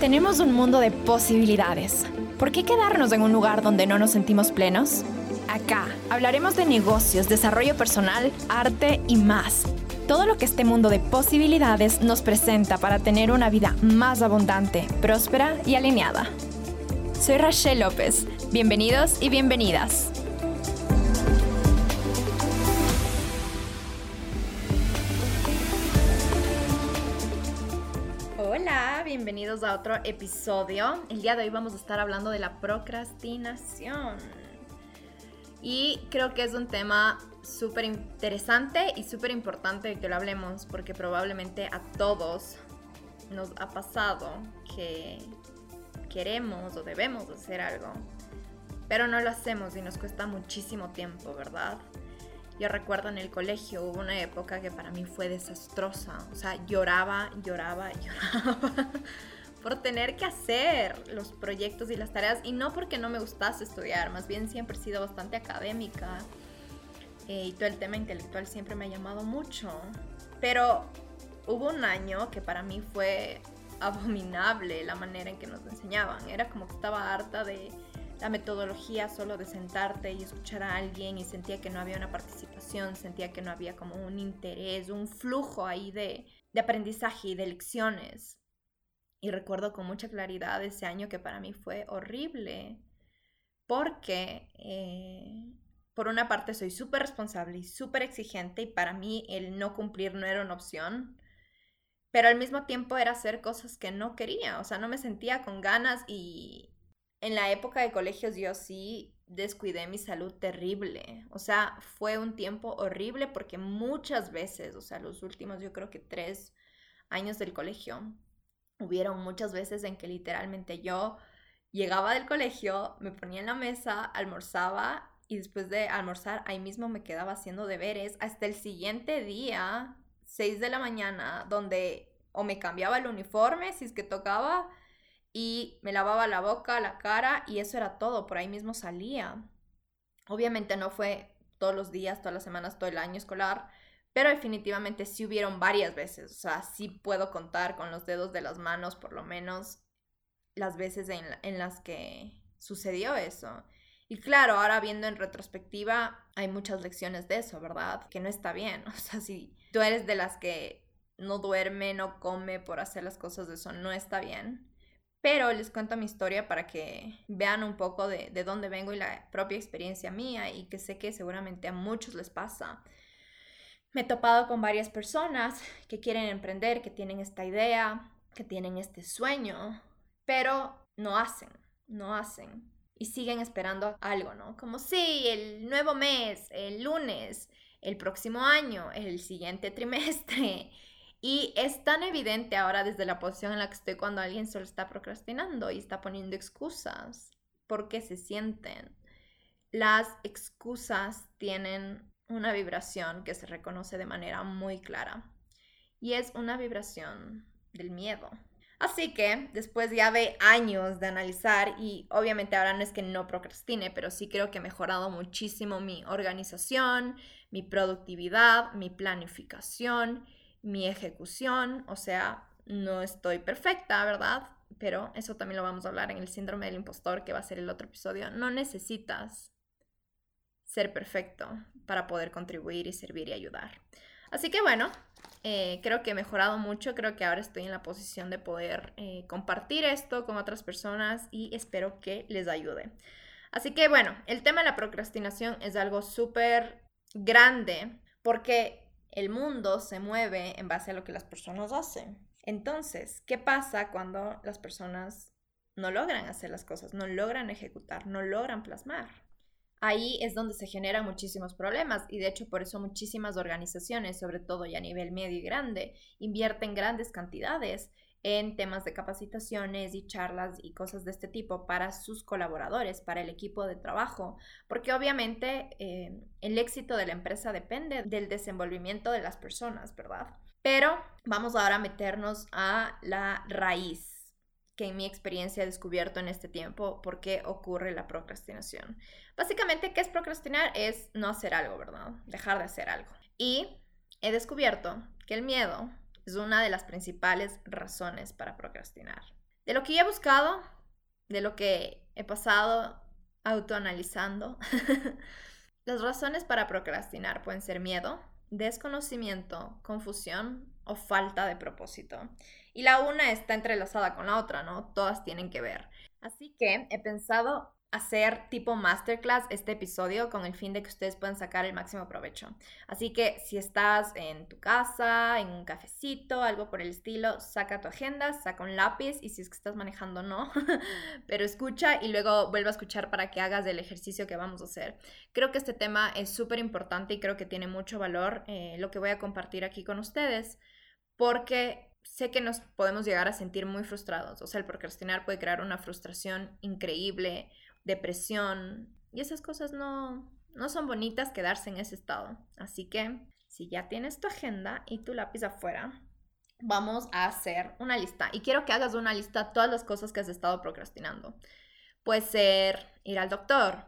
Tenemos un mundo de posibilidades. ¿Por qué quedarnos en un lugar donde no nos sentimos plenos? Acá hablaremos de negocios, desarrollo personal, arte y más. Todo lo que este mundo de posibilidades nos presenta para tener una vida más abundante, próspera y alineada. Soy Rachel López. Bienvenidos y bienvenidas. Bienvenidos a otro episodio. El día de hoy vamos a estar hablando de la procrastinación. Y creo que es un tema súper interesante y súper importante que lo hablemos porque probablemente a todos nos ha pasado que queremos o debemos hacer algo, pero no lo hacemos y nos cuesta muchísimo tiempo, ¿verdad? Yo recuerdo en el colegio hubo una época que para mí fue desastrosa, o sea, lloraba, lloraba, lloraba por tener que hacer los proyectos y las tareas y no porque no me gustase estudiar, más bien siempre he sido bastante académica eh, y todo el tema intelectual siempre me ha llamado mucho, pero hubo un año que para mí fue abominable la manera en que nos enseñaban, era como que estaba harta de la metodología solo de sentarte y escuchar a alguien y sentía que no había una participación, sentía que no había como un interés, un flujo ahí de, de aprendizaje y de lecciones. Y recuerdo con mucha claridad ese año que para mí fue horrible, porque eh, por una parte soy súper responsable y súper exigente y para mí el no cumplir no era una opción, pero al mismo tiempo era hacer cosas que no quería, o sea, no me sentía con ganas y en la época de colegios yo sí descuidé mi salud terrible, o sea, fue un tiempo horrible porque muchas veces, o sea, los últimos yo creo que tres años del colegio, hubieron muchas veces en que literalmente yo llegaba del colegio, me ponía en la mesa, almorzaba y después de almorzar ahí mismo me quedaba haciendo deberes hasta el siguiente día, 6 de la mañana, donde o me cambiaba el uniforme si es que tocaba y me lavaba la boca, la cara y eso era todo, por ahí mismo salía. Obviamente no fue todos los días, todas las semanas, todo el año escolar, pero definitivamente sí hubieron varias veces, o sea, sí puedo contar con los dedos de las manos por lo menos las veces en, las que sucedió eso. Y claro, ahora viendo en retrospectiva, hay muchas lecciones de eso, ¿verdad? Que no está bien. O sea, si tú eres de las que no duerme, no come por hacer las cosas de eso, no está bien. Pero les cuento mi historia para que vean un poco de, de dónde vengo y la propia experiencia mía y que sé que seguramente a muchos les pasa. Me he topado con varias personas que quieren emprender, que tienen esta idea, que tienen este sueño, pero no hacen, no hacen. Y siguen esperando algo, ¿no? Como sí, el nuevo mes, el lunes, el próximo año, el siguiente trimestre. Y es tan evidente ahora desde la posición en la que estoy cuando alguien solo está procrastinando y está poniendo excusas porque se sienten. Las excusas tienen una vibración que se reconoce de manera muy clara y es una vibración del miedo. Así que después ya de años de analizar y obviamente ahora no es que no procrastine, pero sí creo que he mejorado muchísimo mi organización, mi productividad, mi planificación, mi ejecución, o sea, no estoy perfecta, ¿verdad? Pero eso también lo vamos a hablar en el síndrome del impostor, que va a ser el otro episodio. No necesitas ser perfecto para poder contribuir y servir y ayudar. Así que bueno, eh, creo que he mejorado mucho, creo que ahora estoy en la posición de poder eh, compartir esto con otras personas y espero que les ayude. Así que bueno, el tema de la procrastinación es algo súper grande porque el mundo se mueve en base a lo que las personas hacen. Entonces, ¿qué pasa cuando las personas no logran hacer las cosas, no logran ejecutar, no logran plasmar? ahí es donde se generan muchísimos problemas y de hecho por eso muchísimas organizaciones, sobre todo ya a nivel medio y grande, invierten grandes cantidades en temas de capacitaciones y charlas y cosas de este tipo para sus colaboradores, para el equipo de trabajo, porque obviamente eh, el éxito de la empresa depende del desenvolvimiento de las personas, ¿verdad? Pero vamos ahora a meternos a la raíz que en mi experiencia he descubierto en este tiempo por qué ocurre la procrastinación. Básicamente, ¿qué es procrastinar? Es no hacer algo, ¿verdad? Dejar de hacer algo. Y he descubierto que el miedo es una de las principales razones para procrastinar. de lo que he buscado, de lo que he pasado autoanalizando. Las razones para procrastinar pueden ser miedo, desconocimiento, confusión o falta de propósito. Y la una está entrelazada con la otra, ¿no? Todas tienen que ver. Así que he pensado hacer tipo masterclass este episodio con el fin de que ustedes puedan sacar el máximo provecho. Así que si estás en tu casa, en un cafecito, algo por el estilo, saca tu agenda, saca un lápiz y si es que estás manejando no, pero escucha y luego vuelve a escuchar para que hagas el ejercicio que vamos a hacer. Creo que este tema es súper importante y creo que tiene mucho valor eh, lo que voy a compartir aquí con ustedes porque sé que nos podemos llegar a sentir muy frustrados. O sea, el procrastinar puede crear una frustración increíble, depresión, y esas cosas no, no son bonitas quedarse en ese estado. Así que si ya tienes tu agenda y tu lápiz afuera, vamos a hacer una lista. Y quiero que hagas una lista de todas las cosas que has estado procrastinando. Puede ser ir al doctor,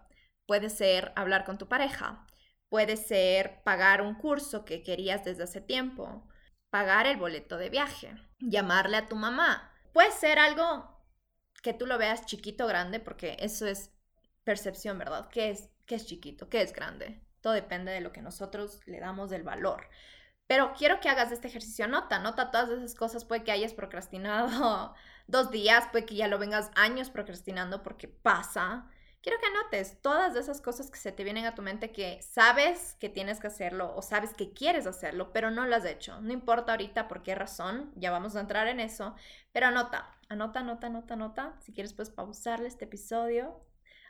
puede ser hablar con tu pareja, puede ser pagar un curso que querías desde hace tiempo, pagar el boleto de viaje, llamarle a tu mamá. Puede ser algo que tú lo veas chiquito grande, porque eso es percepción, ¿verdad? ¿Qué es, qué es chiquito? ¿Qué es grande? Todo depende de lo que nosotros le damos del valor. Pero quiero que hagas este ejercicio. Nota, nota todas esas cosas. Puede que hayas procrastinado dos días, puede que ya lo vengas años procrastinando porque pasa quiero que anotes todas esas cosas que se te vienen a tu mente que sabes que tienes que hacerlo o sabes que quieres hacerlo, pero no lo has hecho. No importa ahorita por qué razón, ya vamos a entrar en eso, pero anota, anota, anota, anota, anota. Si quieres, puedes pausarle este episodio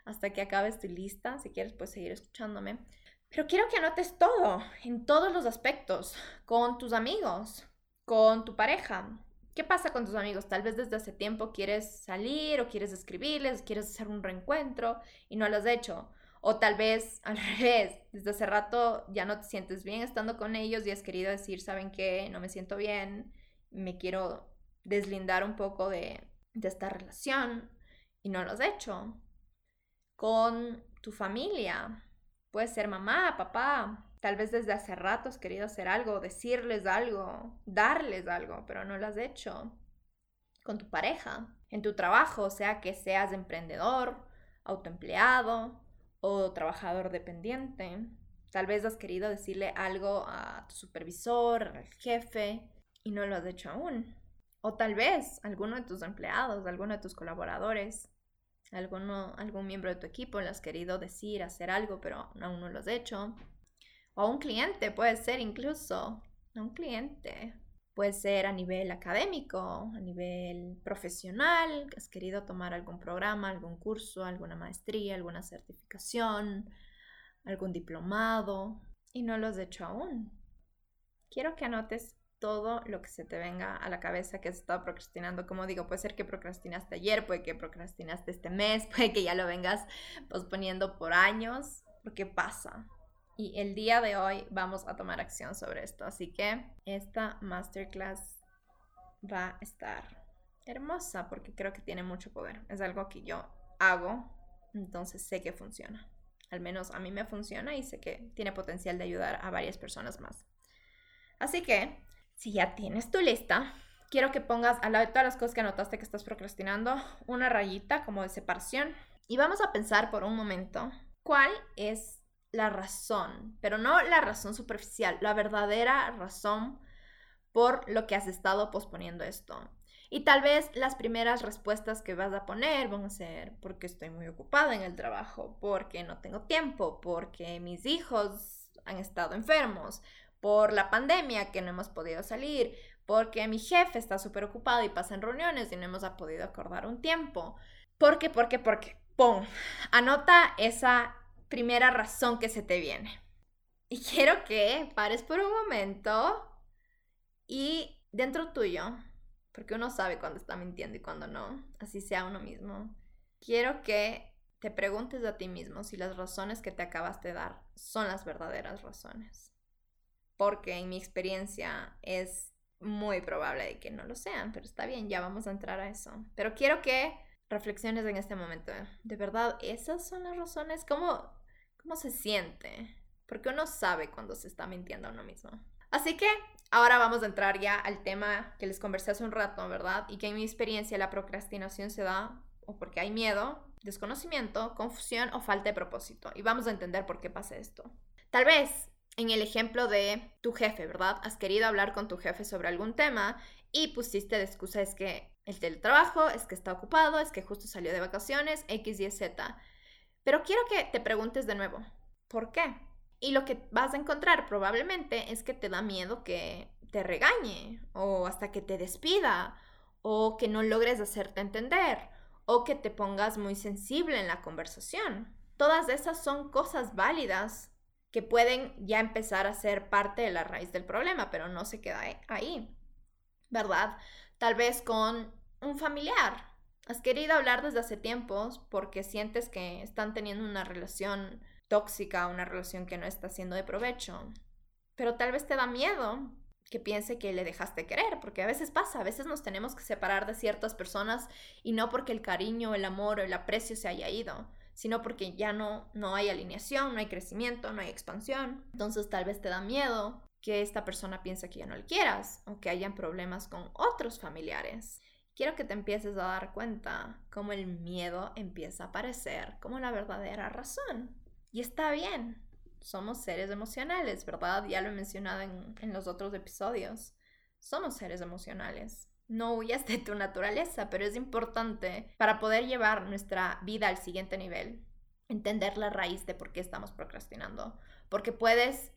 hasta que acabes tu lista. Si quieres, puedes seguir escuchándome. Pero quiero que anotes todo, en todos los aspectos, con tus amigos, con tu pareja, ¿Qué pasa con tus amigos? Tal vez desde hace tiempo quieres salir o quieres escribirles, quieres hacer un reencuentro y no lo has hecho. O tal vez al revés, desde hace rato ya no te sientes bien estando con ellos y has querido decir, ¿saben qué? No me siento bien, me quiero deslindar un poco de, de esta relación y no lo has hecho. Con tu familia, puede ser mamá, papá, Tal vez desde hace rato has querido hacer algo, decirles algo, darles algo, pero no lo has hecho. Con tu pareja, en tu trabajo, sea que seas emprendedor, autoempleado o trabajador dependiente. Tal vez has querido decirle algo a tu supervisor, al jefe, y no lo has hecho aún. O tal vez alguno de tus empleados, alguno de tus colaboradores, alguno, algún miembro de tu equipo le has querido decir, hacer algo, pero aún no lo has hecho. O un cliente, puede ser incluso. Un cliente. Puede ser a nivel académico, a nivel profesional, has querido tomar algún programa, algún curso, alguna maestría, alguna certificación, algún diplomado y no lo has hecho aún. Quiero que anotes todo lo que se te venga a la cabeza que has estado procrastinando. Como digo, puede ser que procrastinaste ayer, puede que procrastinaste este mes, puede que ya lo vengas posponiendo por años, porque pasa. Y el día de hoy vamos a tomar acción sobre esto. Así que esta masterclass va a estar hermosa porque creo que tiene mucho poder. Es algo que yo hago, entonces sé que funciona. Al menos a mí me funciona y sé que tiene potencial de ayudar a varias personas más. Así que, si ya tienes tu lista, quiero que pongas al lado de todas las cosas que anotaste que estás procrastinando una rayita como de separación. Y vamos a pensar por un momento cuál es la razón, pero no la razón superficial, la verdadera razón por lo que has estado posponiendo esto. Y tal vez las primeras respuestas que vas a poner van a ser porque estoy muy ocupada en el trabajo, porque no tengo tiempo, porque mis hijos han estado enfermos, por la pandemia que no hemos podido salir, porque mi jefe está súper ocupado y pasa en reuniones y no hemos podido acordar un tiempo. Porque, porque, porque, ¡pum! Anota esa primera razón que se te viene. Y quiero que pares por un momento y dentro tuyo, porque uno sabe cuando está mintiendo y cuando no, así sea uno mismo, quiero que te preguntes a ti mismo si las razones que te acabaste de dar son las verdaderas razones. Porque en mi experiencia es muy probable de que no lo sean, pero está bien, ya vamos a entrar a eso. Pero quiero que reflexiones en este momento. ¿De verdad esas son las razones? ¿Cómo, ¿Cómo se siente? Porque uno sabe cuando se está mintiendo a uno mismo. Así que ahora vamos a entrar ya al tema que les conversé hace un rato, ¿verdad? Y que en mi experiencia la procrastinación se da o porque hay miedo, desconocimiento, confusión o falta de propósito. Y vamos a entender por qué pasa esto. Tal vez en el ejemplo de tu jefe, ¿verdad? Has querido hablar con tu jefe sobre algún tema y pusiste de excusa es que el teletrabajo, es que está ocupado, es que justo salió de vacaciones, X, Y, Z. Pero quiero que te preguntes de nuevo, ¿por qué? Y lo que vas a encontrar probablemente es que te da miedo que te regañe o hasta que te despida o que no logres hacerte entender o que te pongas muy sensible en la conversación. Todas esas son cosas válidas que pueden ya empezar a ser parte de la raíz del problema, pero no se queda ahí, ¿verdad? Tal vez con un familiar. Has querido hablar desde hace tiempos porque sientes que están teniendo una relación tóxica, una relación que no está siendo de provecho. Pero tal vez te da miedo que piense que le dejaste querer, porque a veces pasa, a veces nos tenemos que separar de ciertas personas y no porque el cariño, el amor o el aprecio se haya ido, sino porque ya no, no hay alineación, no hay crecimiento, no hay expansión. Entonces tal vez te da miedo que esta persona piense que ya no le quieras o que hayan problemas con otros familiares. Quiero que te empieces a dar cuenta cómo el miedo empieza a aparecer como la verdadera razón. Y está bien, somos seres emocionales, ¿verdad? Ya lo he mencionado en, en los otros episodios. Somos seres emocionales. No huyas de tu naturaleza, pero es importante para poder llevar nuestra vida al siguiente nivel, entender la raíz de por qué estamos procrastinando. Porque puedes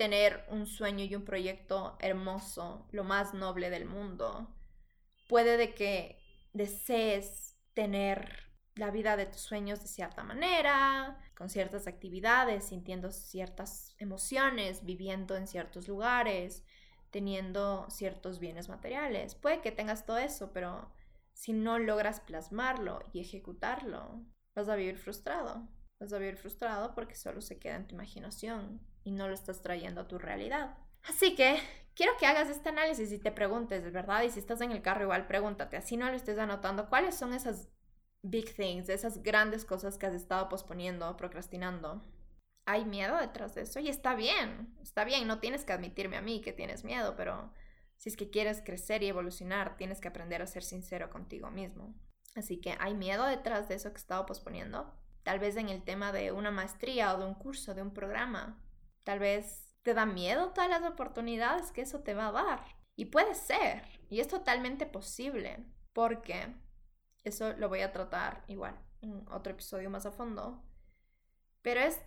tener un sueño y un proyecto hermoso, lo más noble del mundo. Puede de que desees tener la vida de tus sueños de cierta manera, con ciertas actividades, sintiendo ciertas emociones, viviendo en ciertos lugares, teniendo ciertos bienes materiales. Puede que tengas todo eso, pero si no logras plasmarlo y ejecutarlo, vas a vivir frustrado. Vas a vivir frustrado porque solo se queda en tu imaginación y no lo estás trayendo a tu realidad. Así que quiero que hagas este análisis y te preguntes, ¿de verdad? Y si estás en el carro igual, pregúntate, así no lo estés anotando, ¿cuáles son esas big things, esas grandes cosas que has estado posponiendo, procrastinando? Hay miedo detrás de eso y está bien, está bien, no tienes que admitirme a mí que tienes miedo, pero si es que quieres crecer y evolucionar, tienes que aprender a ser sincero contigo mismo. Así que hay miedo detrás de eso que he estado posponiendo. Tal vez en el tema de una maestría o de un curso, de un programa. Tal vez te da miedo todas las oportunidades que eso te va a dar. Y puede ser, y es totalmente posible, porque eso lo voy a tratar igual en otro episodio más a fondo. Pero es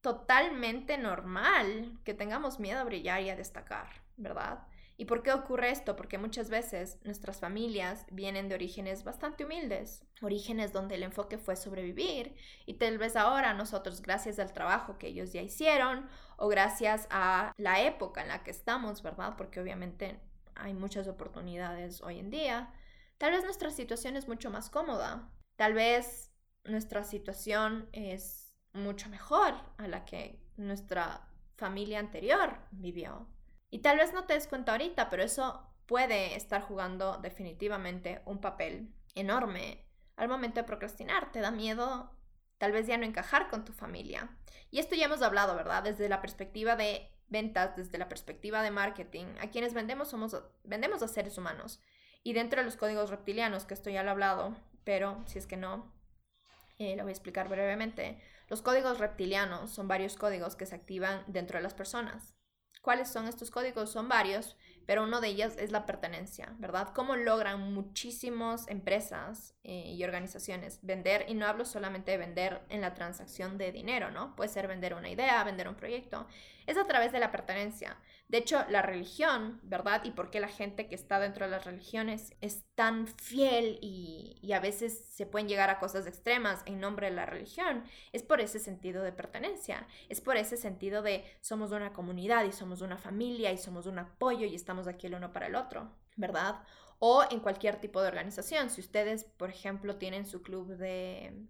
totalmente normal que tengamos miedo a brillar y a destacar, ¿verdad? ¿Y por qué ocurre esto? Porque muchas veces nuestras familias vienen de orígenes bastante humildes, orígenes donde el enfoque fue sobrevivir y tal vez ahora nosotros gracias al trabajo que ellos ya hicieron o gracias a la época en la que estamos, ¿verdad? Porque obviamente hay muchas oportunidades hoy en día, tal vez nuestra situación es mucho más cómoda, tal vez nuestra situación es mucho mejor a la que nuestra familia anterior vivió. Y tal vez no te des cuenta ahorita, pero eso puede estar jugando definitivamente un papel enorme al momento de procrastinar. Te da miedo tal vez ya no encajar con tu familia. Y esto ya hemos hablado, ¿verdad? Desde la perspectiva de ventas, desde la perspectiva de marketing. A quienes vendemos somos vendemos a seres humanos. Y dentro de los códigos reptilianos, que esto ya lo he hablado, pero si es que no, eh, lo voy a explicar brevemente. Los códigos reptilianos son varios códigos que se activan dentro de las personas. ¿Cuáles son estos códigos? Son varios, pero uno de ellos es la pertenencia, ¿verdad? ¿Cómo logran muchísimas empresas eh, y organizaciones vender? Y no hablo solamente de vender en la transacción de dinero, ¿no? Puede ser vender una idea, vender un proyecto. Es a través de la pertenencia. De hecho, la religión, ¿verdad? Y por qué la gente que está dentro de las religiones es tan fiel y, y, a veces se pueden llegar a cosas extremas en nombre de la religión, es por ese sentido de pertenencia, es por ese sentido de somos una comunidad y somos una familia y somos un apoyo y estamos aquí el uno para el otro, ¿verdad? O en cualquier tipo de organización. Si ustedes, por ejemplo, tienen su club de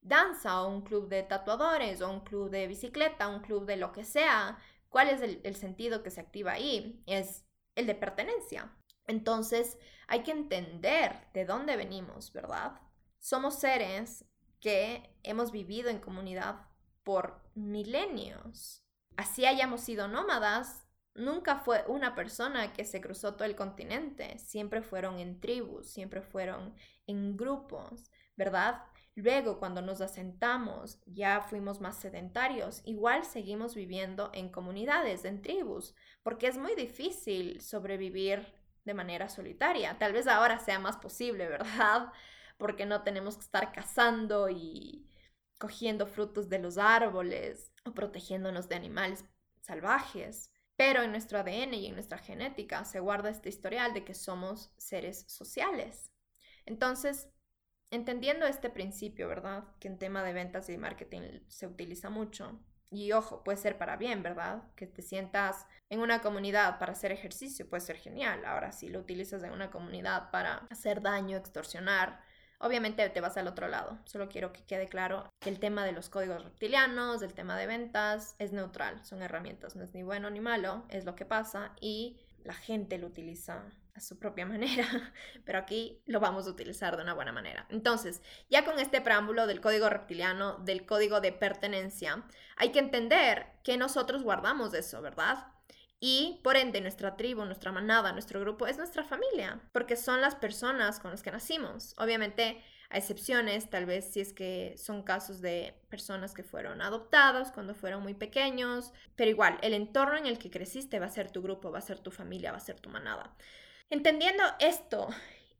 danza o un club de tatuadores o un club de bicicleta, un club de lo que sea, ¿Cuál es el, sentido que se activa ahí? Es el de pertenencia. Entonces, hay que entender de dónde venimos, ¿verdad? Somos seres que hemos vivido en comunidad por milenios. Así hayamos sido nómadas, nunca fue una persona que se cruzó todo el continente, siempre fueron en tribus, siempre fueron en grupos, ¿verdad? Luego, cuando nos asentamos, ya fuimos más sedentarios, igual seguimos viviendo en comunidades, en tribus, porque es muy difícil sobrevivir de manera solitaria. Tal vez ahora sea más posible, ¿verdad? Porque no tenemos que estar cazando y cogiendo frutos de los árboles o protegiéndonos de animales salvajes. Pero en nuestro ADN y en nuestra genética se guarda este historial de que somos seres sociales. Entonces, entendiendo este principio, ¿verdad? Que en tema de ventas y marketing se utiliza mucho. Y ojo, puede ser para bien, ¿verdad? Que te sientas en una comunidad para hacer ejercicio, puede ser genial. Ahora, si lo utilizas en una comunidad para hacer daño, extorsionar, Obviamente te vas al otro lado. Solo quiero que quede claro que el tema de los códigos reptilianos, el tema de ventas, es neutral. Son herramientas, no es ni bueno ni malo, es lo que pasa y la gente lo utiliza a su propia manera, pero aquí lo vamos a utilizar de una buena manera. Entonces, ya con este preámbulo del código reptiliano, del código de pertenencia, hay que entender que nosotros guardamos eso, ¿verdad? Y por ende, nuestra tribu, nuestra manada, nuestro grupo es nuestra familia, porque son las personas con las que nacimos. Obviamente, a excepciones, tal vez si es que son casos de personas que fueron adoptados cuando fueron muy pequeños, pero igual, el entorno en el que creciste va a ser tu grupo, va a ser tu familia, va a ser tu manada. Entendiendo esto,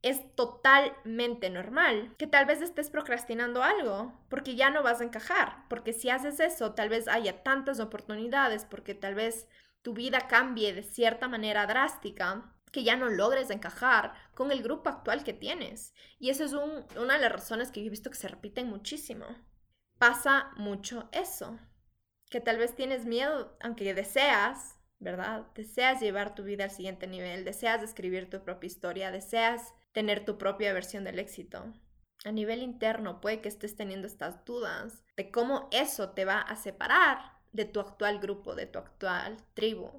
es totalmente normal que tal vez estés procrastinando algo porque ya no vas a encajar, porque si haces eso, tal vez haya tantas oportunidades, porque tal vez tu vida cambie de cierta manera drástica que ya no logres encajar con el grupo actual que tienes. Y eso es una de las razones que yo he visto que se repiten muchísimo. Pasa mucho eso, que tal vez tienes miedo, aunque deseas, ¿verdad? Deseas llevar tu vida al siguiente nivel, deseas escribir tu propia historia, deseas tener tu propia versión del éxito. A nivel interno puede que estés teniendo estas dudas de cómo eso te va a separar de tu actual grupo, de tu actual tribu,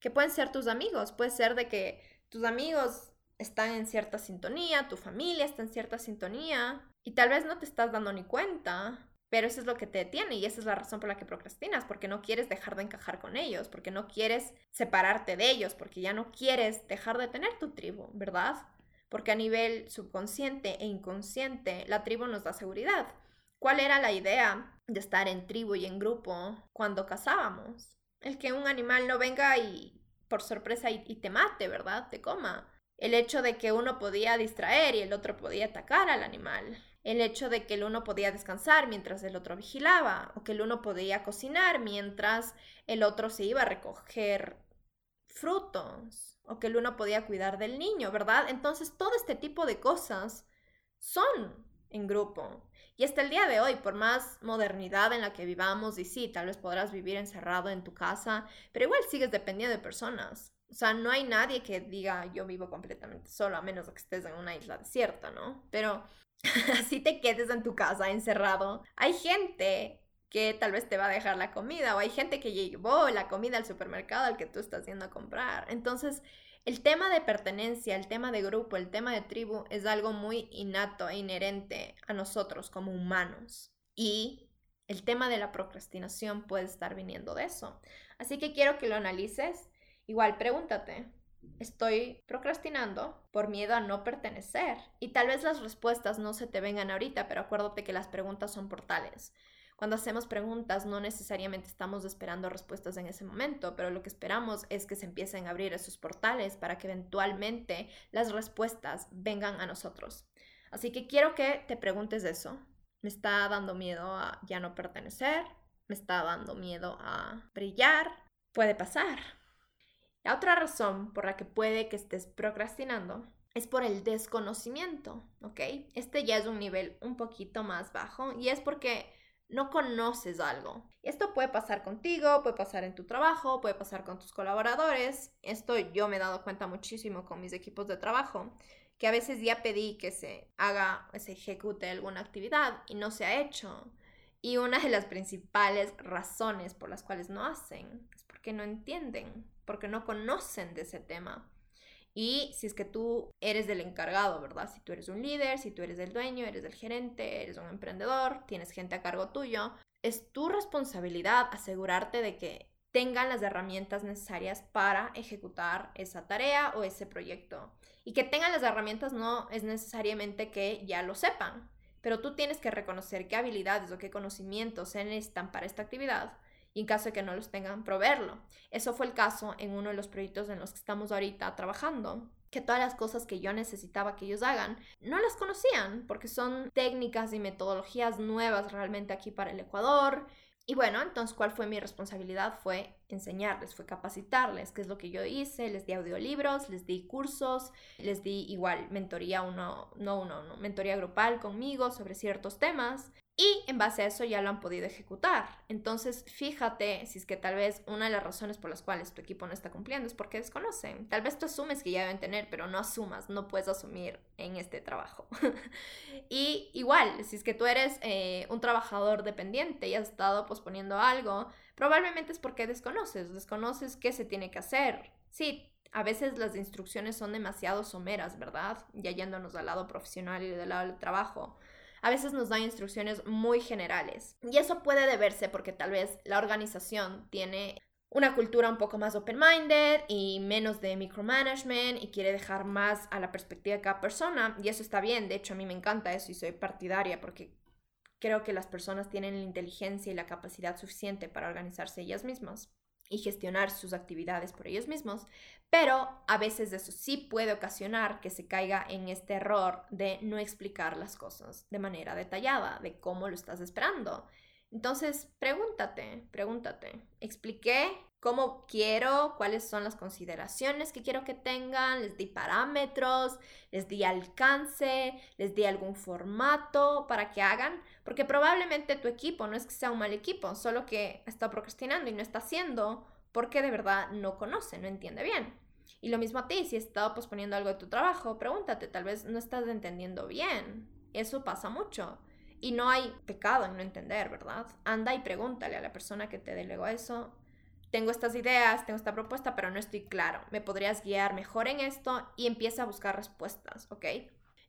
que pueden ser tus amigos, puede ser de que tus amigos están en cierta sintonía, tu familia está en cierta sintonía y tal vez no te estás dando ni cuenta, pero eso es lo que te detiene y esa es la razón por la que procrastinas, porque no quieres dejar de encajar con ellos, porque no quieres separarte de ellos, porque ya no quieres dejar de tener tu tribu, ¿verdad? Porque a nivel subconsciente e inconsciente la tribu nos da seguridad. ¿Cuál era la idea de estar en tribu y en grupo cuando cazábamos? El que un animal no venga y por sorpresa y, te mate, ¿verdad? Te coma. El hecho de que uno podía distraer y el otro podía atacar al animal. El hecho de que el uno podía descansar mientras el otro vigilaba. O que el uno podía cocinar mientras el otro se iba a recoger frutos. O que el uno podía cuidar del niño, ¿verdad? Entonces todo este tipo de cosas son en grupo. Y hasta el día de hoy, por más modernidad en la que vivamos, y sí, tal vez podrás vivir encerrado en tu casa, pero igual sigues dependiendo de personas. O sea, no hay nadie que diga yo vivo completamente solo, a menos que estés en una isla desierta, ¿no? Pero así te quedes en tu casa encerrado. Hay gente que tal vez te va a dejar la comida o hay gente que llevó la comida al supermercado al que tú estás yendo a comprar. Entonces, el tema de pertenencia, el tema de grupo, el tema de tribu es algo muy innato e inherente a nosotros como humanos. Y el tema de la procrastinación puede estar viniendo de eso. Así que quiero que lo analices. Igual pregúntate, ¿estoy procrastinando por miedo a no pertenecer? Y tal vez las respuestas no se te vengan ahorita, pero acuérdate que las preguntas son portales. Cuando hacemos preguntas no necesariamente estamos esperando respuestas en ese momento, pero lo que esperamos es que se empiecen a abrir esos portales para que eventualmente las respuestas vengan a nosotros. Así que quiero que te preguntes eso. ¿Me está dando miedo a ya no pertenecer? ¿Me está dando miedo a brillar? Puede pasar. La otra razón por la que puede que estés procrastinando es por el desconocimiento, ¿ok? Este ya es un nivel un poquito más bajo y es porque no conoces algo. Esto puede pasar contigo, puede pasar en tu trabajo, puede pasar con tus colaboradores. Esto yo me he dado cuenta muchísimo con mis equipos de trabajo, que a veces ya pedí que se haga, se ejecute alguna actividad y no se ha hecho. Y una de las principales razones por las cuales no hacen es porque no entienden, porque no conocen de ese tema. Y si es que tú eres del encargado, ¿verdad? Si tú eres un líder, si tú eres el dueño, eres el gerente, eres un emprendedor, tienes gente a cargo tuyo, es tu responsabilidad asegurarte de que tengan las herramientas necesarias para ejecutar esa tarea o ese proyecto. Y que tengan las herramientas no es necesariamente que ya lo sepan, pero tú tienes que reconocer qué habilidades o qué conocimientos se necesitan para esta actividad y en caso de que no los tengan, proveerlo. Eso fue el caso en uno de los proyectos en los que estamos ahorita trabajando que todas las cosas que yo necesitaba que ellos hagan no las conocían porque son técnicas y metodologías nuevas realmente aquí para el Ecuador y bueno, entonces, ¿cuál fue mi responsabilidad? Fue enseñarles, fue capacitarles, qué es lo que yo hice, les di audiolibros, les di cursos, les di igual mentoría uno, no uno, no, mentoría grupal conmigo sobre ciertos temas y en base a eso ya lo han podido ejecutar. Entonces, fíjate si es que tal vez una de las razones por las cuales tu equipo no está cumpliendo es porque desconocen. Tal vez tú asumes que ya deben tener, pero no asumas, no puedes asumir en este trabajo. y igual, si es que tú eres eh, un trabajador dependiente y has estado posponiendo algo, probablemente es porque desconoces, desconoces qué se tiene que hacer. Sí, a veces las instrucciones son demasiado someras, ¿verdad? Ya yéndonos al lado profesional y del lado del trabajo a veces nos dan instrucciones muy generales. Y eso puede deberse porque tal vez la organización tiene una cultura un poco más open-minded y menos de micromanagement y quiere dejar más a la perspectiva de cada persona. Y eso está bien, de hecho a mí me encanta eso y soy partidaria porque creo que las personas tienen la inteligencia y la capacidad suficiente para organizarse ellas mismas y gestionar sus actividades por ellos mismos, pero a veces eso sí puede ocasionar que se caiga en este error de no explicar las cosas de manera detallada, de cómo lo estás esperando. Entonces, pregúntate, pregúntate, ¿expliqué cómo quiero, cuáles son las consideraciones que quiero que tengan, les di parámetros, les di alcance, les di algún formato para que hagan, porque probablemente tu equipo no es que sea un mal equipo, solo que está procrastinando y no está haciendo porque de verdad no conoce, no entiende bien. Y lo mismo a ti, si has estado posponiendo algo de tu trabajo, pregúntate, tal vez no estás entendiendo bien. Eso pasa mucho. Y no hay pecado en no entender, ¿verdad? Anda y pregúntale a la persona que te delegó eso, tengo estas ideas, tengo esta propuesta, pero no estoy claro. ¿Me podrías guiar mejor en esto? Y empieza a buscar respuestas, ¿ok?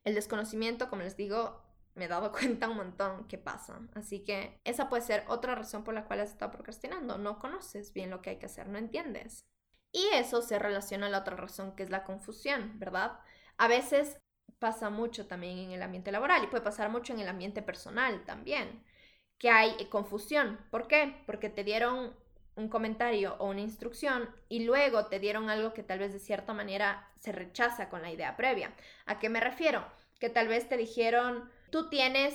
El desconocimiento, como les digo, me he dado cuenta un montón que pasa. Así que esa puede ser otra razón por la cual has estado procrastinando. No conoces bien lo que hay que hacer, no entiendes. Y eso se relaciona a la otra razón que es la confusión, ¿verdad? A veces pasa mucho también en el ambiente laboral y puede pasar mucho en el ambiente personal también, que hay confusión. ¿Por qué? Porque te dieron un comentario o una instrucción y luego te dieron algo que tal vez de cierta manera se rechaza con la idea previa. ¿A qué me refiero? Que tal vez te dijeron, tú tienes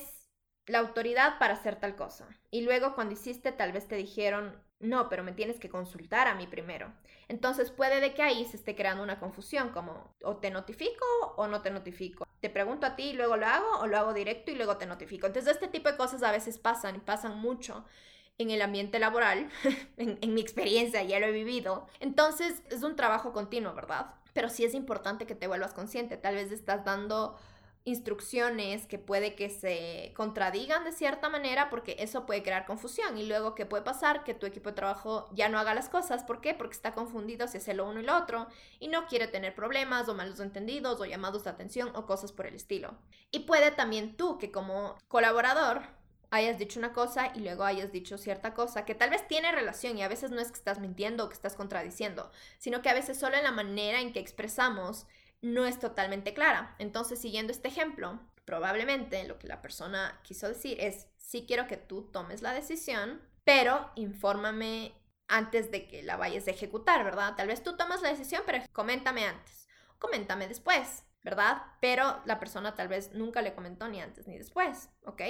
la autoridad para hacer tal cosa. Y luego cuando hiciste tal vez te dijeron, no, pero me tienes que consultar a mí primero. Entonces puede de que ahí se esté creando una confusión como o te notifico o no te notifico. Te pregunto a ti y luego lo hago o lo hago directo y luego te notifico. Entonces este tipo de cosas a veces pasan y pasan mucho en el ambiente laboral, en, mi experiencia ya lo he vivido. Entonces es un trabajo continuo, ¿verdad? Pero sí es importante que te vuelvas consciente. Tal vez estás dando instrucciones que puede que se contradigan de cierta manera porque eso puede crear confusión y luego qué puede pasar que tu equipo de trabajo ya no haga las cosas ¿por qué? porque está confundido si hace lo uno y lo otro y no quiere tener problemas o malos entendidos o llamados de atención o cosas por el estilo y puede también tú que como colaborador hayas dicho una cosa y luego hayas dicho cierta cosa que tal vez tiene relación y a veces no es que estás mintiendo o que estás contradiciendo, sino que a veces solo en la manera en que expresamos no es totalmente clara. Entonces, siguiendo este ejemplo, probablemente lo que la persona quiso decir es, sí quiero que tú tomes la decisión, pero infórmame antes de que la vayas a ejecutar, ¿verdad? Tal vez tú tomas la decisión, pero coméntame antes, coméntame después, ¿verdad? Pero la persona tal vez nunca le comentó ni antes ni después, ¿ok?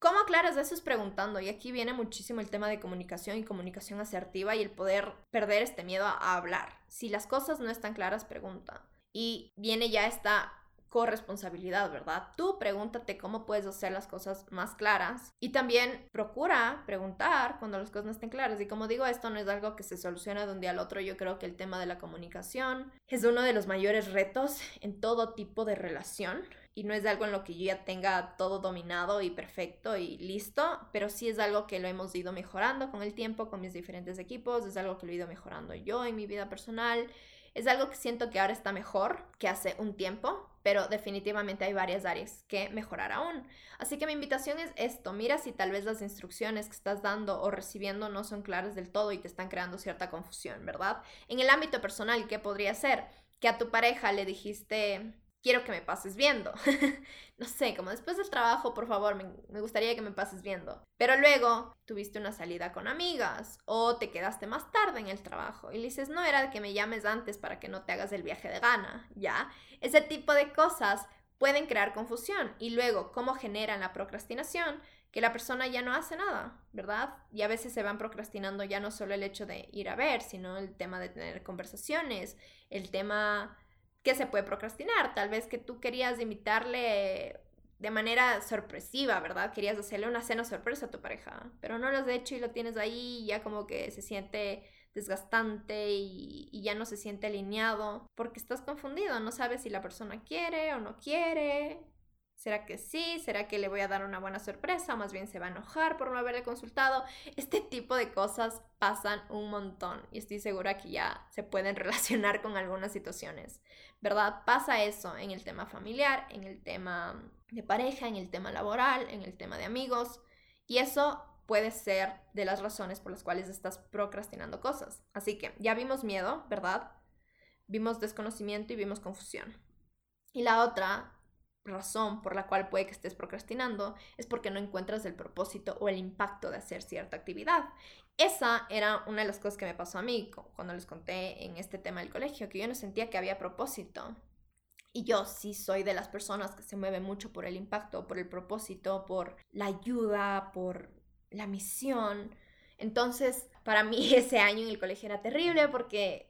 ¿Cómo aclaras eso? Es preguntando. Y aquí viene muchísimo el tema de comunicación y comunicación asertiva y el poder perder este miedo a, hablar. Si las cosas no están claras, pregunta. Y viene ya esta corresponsabilidad, ¿verdad? Tú pregúntate cómo puedes hacer las cosas más claras y también procura preguntar cuando las cosas no estén claras. Y como digo, esto no es algo que se soluciona de un día al otro. Yo creo que el tema de la comunicación es uno de los mayores retos en todo tipo de relación y no es algo en lo que yo ya tenga todo dominado y perfecto y listo, pero sí es algo que lo hemos ido mejorando con el tiempo, con mis diferentes equipos, es algo que lo he ido mejorando yo en mi vida personal Es algo que siento que ahora está mejor que hace un tiempo, pero definitivamente hay varias áreas que mejorar aún. Así que mi invitación es esto, mira si tal vez las instrucciones que estás dando o recibiendo no son claras del todo y te están creando cierta confusión, ¿verdad? En el ámbito personal, ¿qué podría ser? Que a tu pareja le dijiste, quiero que me pases viendo. no sé, como después del trabajo, por favor, me, gustaría que me pases viendo. Pero luego tuviste una salida con amigas o te quedaste más tarde en el trabajo y le dices, no era que me llames antes para que no te hagas el viaje de gana, ¿ya? Ese tipo de cosas pueden crear confusión y luego, ¿cómo generan la procrastinación? Que la persona ya no hace nada, ¿verdad? Y a veces se van procrastinando ya no solo el hecho de ir a ver, sino el tema de tener conversaciones, el tema que se puede procrastinar. Tal vez que tú querías invitarle de manera sorpresiva, ¿verdad? Querías hacerle una cena sorpresa a tu pareja, pero no lo has hecho y lo tienes ahí y ya como que se siente desgastante y, y, ya no se siente alineado porque estás confundido, no sabes si la persona quiere o no quiere, ¿Será que sí? ¿Será que le voy a dar una buena sorpresa? O más bien se va a enojar por no haberle consultado. Este tipo de cosas pasan un montón y estoy segura que ya se pueden relacionar con algunas situaciones, ¿verdad? Pasa eso en el tema familiar, en el tema de pareja, en el tema laboral, en el tema de amigos y eso puede ser de las razones por las cuales estás procrastinando cosas. Así que ya vimos miedo, ¿verdad? Vimos desconocimiento y vimos confusión. Y la otra razón por la cual puede que estés procrastinando es porque no encuentras el propósito o el impacto de hacer cierta actividad. Esa era una de las cosas que me pasó a mí cuando les conté en este tema del colegio, que yo no sentía que había propósito. Y yo sí soy de las personas que se mueve mucho por el impacto, por el propósito, por la ayuda, por la misión. Entonces, para mí ese año en el colegio era terrible porque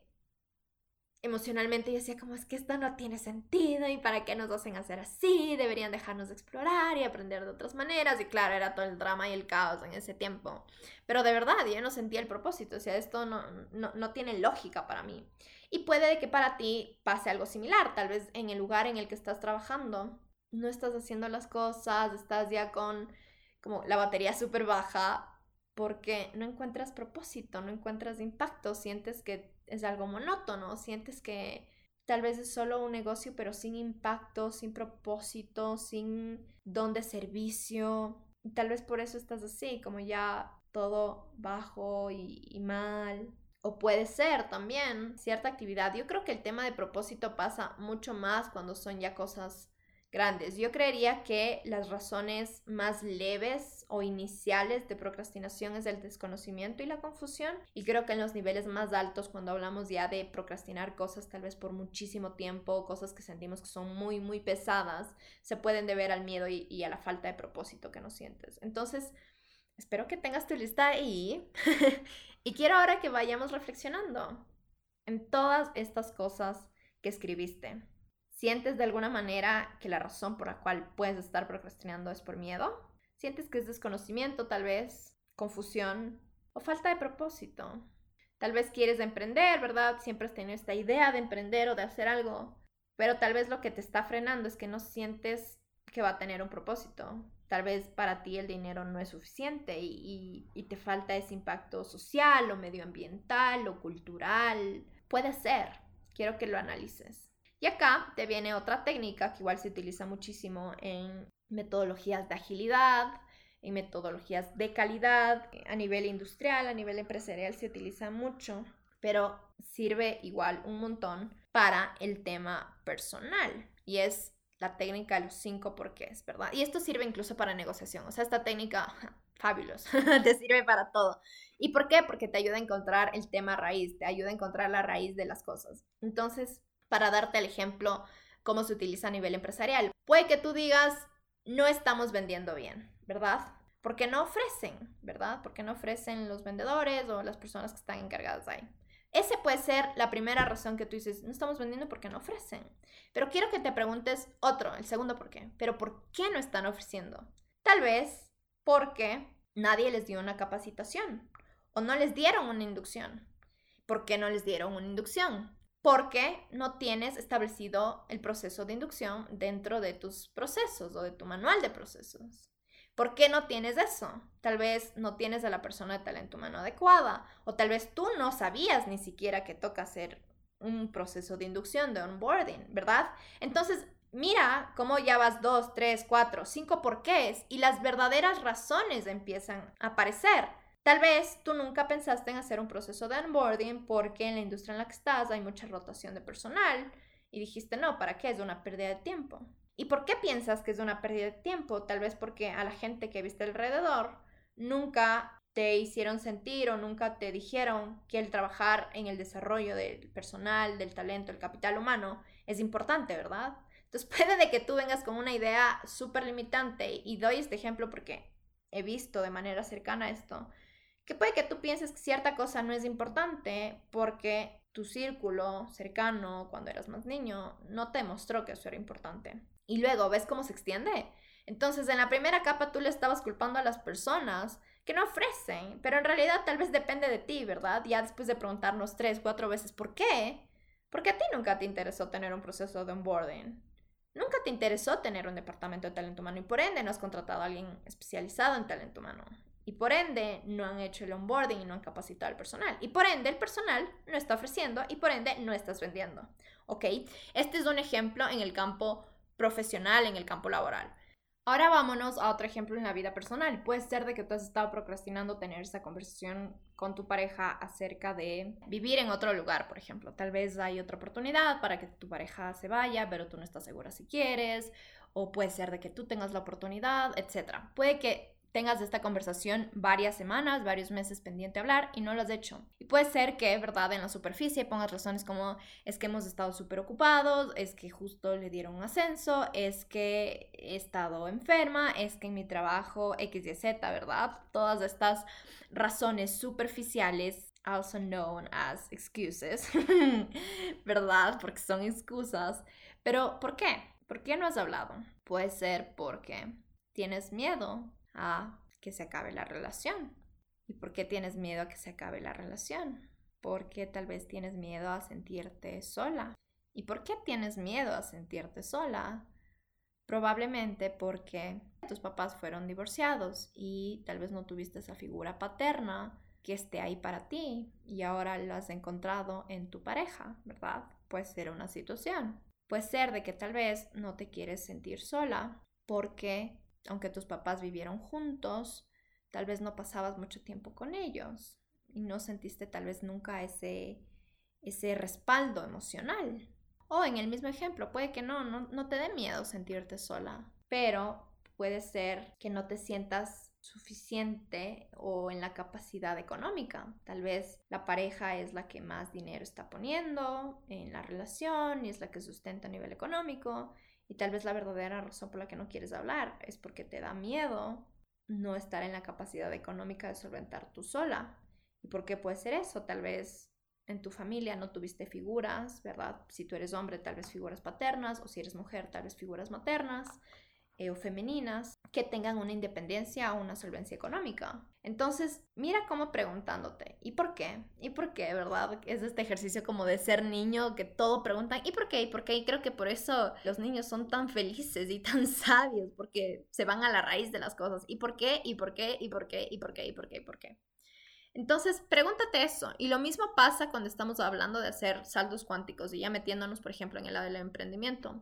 emocionalmente yo decía como es que esto no tiene sentido y para qué nos hacen hacer así, deberían dejarnos explorar y aprender de otras maneras y claro, era todo el drama y el caos en ese tiempo. Pero de verdad, yo no sentía el propósito, o sea, esto no, no, no tiene lógica para mí. Y puede que para ti pase algo similar, tal vez en el lugar en el que estás trabajando, no estás haciendo las cosas, estás ya con como la batería súper baja porque no encuentras propósito, no encuentras impacto, sientes que es algo monótono, sientes que tal vez es solo un negocio pero sin impacto, sin propósito, sin don de servicio. Y tal vez por eso estás así, como ya todo bajo y, y mal. O puede ser también cierta actividad. Yo creo que el tema de propósito pasa mucho más cuando son ya cosas grandes. Yo creería que las razones más leves o iniciales de procrastinación es el desconocimiento y la confusión. Y creo que en los niveles más altos, cuando hablamos ya de procrastinar cosas tal vez por muchísimo tiempo, cosas que sentimos que son muy, muy pesadas, se pueden deber al miedo y, a la falta de propósito que no sientes. Entonces, espero que tengas tu lista ahí. y quiero ahora que vayamos reflexionando en todas estas cosas que escribiste. ¿Sientes de alguna manera que la razón por la cual puedes estar procrastinando es por miedo? ¿Sientes que es desconocimiento tal vez, confusión o falta de propósito? Tal vez quieres emprender, ¿verdad? Siempre has tenido esta idea de emprender o de hacer algo, pero tal vez lo que te está frenando es que no sientes que va a tener un propósito. Tal vez para ti el dinero no es suficiente y, y te falta ese impacto social o medioambiental o cultural. Puede ser. Quiero que lo analices. Y acá te viene otra técnica que igual se utiliza muchísimo en metodologías de agilidad, en metodologías de calidad, a nivel industrial, a nivel empresarial se utiliza mucho, pero sirve igual un montón para el tema personal y es la técnica de los cinco porqués, ¿verdad? Y esto sirve incluso para negociación, o sea, esta técnica, fabulous, te sirve para todo. ¿Y por qué? Porque te ayuda a encontrar el tema raíz, te ayuda a encontrar la raíz de las cosas. Entonces, para darte el ejemplo cómo se utiliza a nivel empresarial. Puede que tú digas, no estamos vendiendo bien, ¿verdad? Porque no ofrecen, ¿verdad? Porque no ofrecen los vendedores o las personas que están encargadas ahí. Ese puede ser la primera razón que tú dices, no estamos vendiendo porque no ofrecen. Pero quiero que te preguntes otro, el segundo por qué. Pero ¿por qué no están ofreciendo? Tal vez porque nadie les dio una capacitación o no les dieron una inducción. ¿Por qué no les dieron una inducción? Porque no tienes establecido el proceso de inducción dentro de tus procesos o de tu manual de procesos. ¿Por qué no tienes eso? Tal vez no tienes a la persona de talento humano adecuada o tal vez tú no sabías ni siquiera que toca hacer un proceso de inducción, de onboarding, ¿verdad? Entonces, mira cómo ya vas dos, tres, cuatro, cinco porqués y las verdaderas razones empiezan a aparecer. Tal vez tú nunca pensaste en hacer un proceso de onboarding porque en la industria en la que estás hay mucha rotación de personal y dijiste, no, ¿para qué? Es una pérdida de tiempo. ¿Y por qué piensas que es una pérdida de tiempo? Tal vez porque a la gente que viste alrededor nunca te hicieron sentir o nunca te dijeron que el trabajar en el desarrollo del personal, del talento, el capital humano es importante, ¿verdad? Entonces puede de que tú vengas con una idea súper limitante y doy este ejemplo porque he visto de manera cercana esto, que puede que tú pienses que cierta cosa no es importante porque tu círculo cercano cuando eras más niño no te mostró que eso era importante. Y luego ves cómo se extiende. Entonces en la primera capa tú le estabas culpando a las personas que no ofrecen, pero en realidad tal vez depende de ti, ¿verdad? Ya después de preguntarnos tres, cuatro veces por qué, porque a ti nunca te interesó tener un proceso de onboarding. Nunca te interesó tener un departamento de talento humano y por ende no has contratado a alguien especializado en talento humano. Y por ende no han hecho el onboarding y no han capacitado al personal. Y por ende el personal no está ofreciendo y por ende no estás vendiendo. ¿Ok? Este es un ejemplo en el campo profesional, en el campo laboral. Ahora vámonos a otro ejemplo en la vida personal. Puede ser de que tú has estado procrastinando tener esa conversación con tu pareja acerca de vivir en otro lugar, por ejemplo. Tal vez hay otra oportunidad para que tu pareja se vaya, pero tú no estás segura si quieres. O puede ser de que tú tengas la oportunidad, etc. Puede que tengas esta conversación varias semanas, varios meses pendiente a hablar y no lo has hecho. Y puede ser que, ¿verdad? En la superficie pongas razones como es que hemos estado súper ocupados, es que justo le dieron un ascenso, es que he estado enferma, es que en mi trabajo X y Z, ¿verdad? Todas estas razones superficiales, also known as excuses, ¿verdad? Porque son excusas. Pero, ¿por qué? ¿Por qué no has hablado? Puede ser porque tienes miedo a que se acabe la relación. ¿Y por qué tienes miedo a que se acabe la relación? Porque tal vez tienes miedo a sentirte sola. ¿Y por qué tienes miedo a sentirte sola? Probablemente porque tus papás fueron divorciados y tal vez no tuviste esa figura paterna que esté ahí para ti y ahora lo has encontrado en tu pareja, ¿verdad? Puede ser una situación. Puede ser de que tal vez no te quieres sentir sola porque aunque tus papás vivieron juntos, tal vez no pasabas mucho tiempo con ellos y no sentiste tal vez nunca ese, ese respaldo emocional. O en el mismo ejemplo, puede que no, no, no te dé miedo sentirte sola, pero puede ser que no te sientas suficiente o en la capacidad económica. Tal vez la pareja es la que más dinero está poniendo en la relación y es la que sustenta a nivel económico y tal vez la verdadera razón por la que no quieres hablar es porque te da miedo no estar en la capacidad económica de solventar tú sola. ¿Y por qué puede ser eso? Tal vez en tu familia no tuviste figuras, ¿verdad? Si tú eres hombre, tal vez figuras paternas, o si eres mujer, tal vez figuras maternas. Eh, o femeninas que tengan una independencia o una solvencia económica. Entonces, mira cómo preguntándote, ¿y por qué? ¿Y por qué? ¿Verdad? Es este ejercicio como de ser niño que todo preguntan, ¿y por qué? ¿Y por qué? Y creo que por eso los niños son tan felices y tan sabios, porque se van a la raíz de las cosas. ¿Y por qué? ¿Y por qué? ¿Y por qué? ¿Y por qué? ¿Y por qué? ¿Y por qué? Entonces, pregúntate eso. Y lo mismo pasa cuando estamos hablando de hacer saldos cuánticos y ya metiéndonos, por ejemplo, en el lado del emprendimiento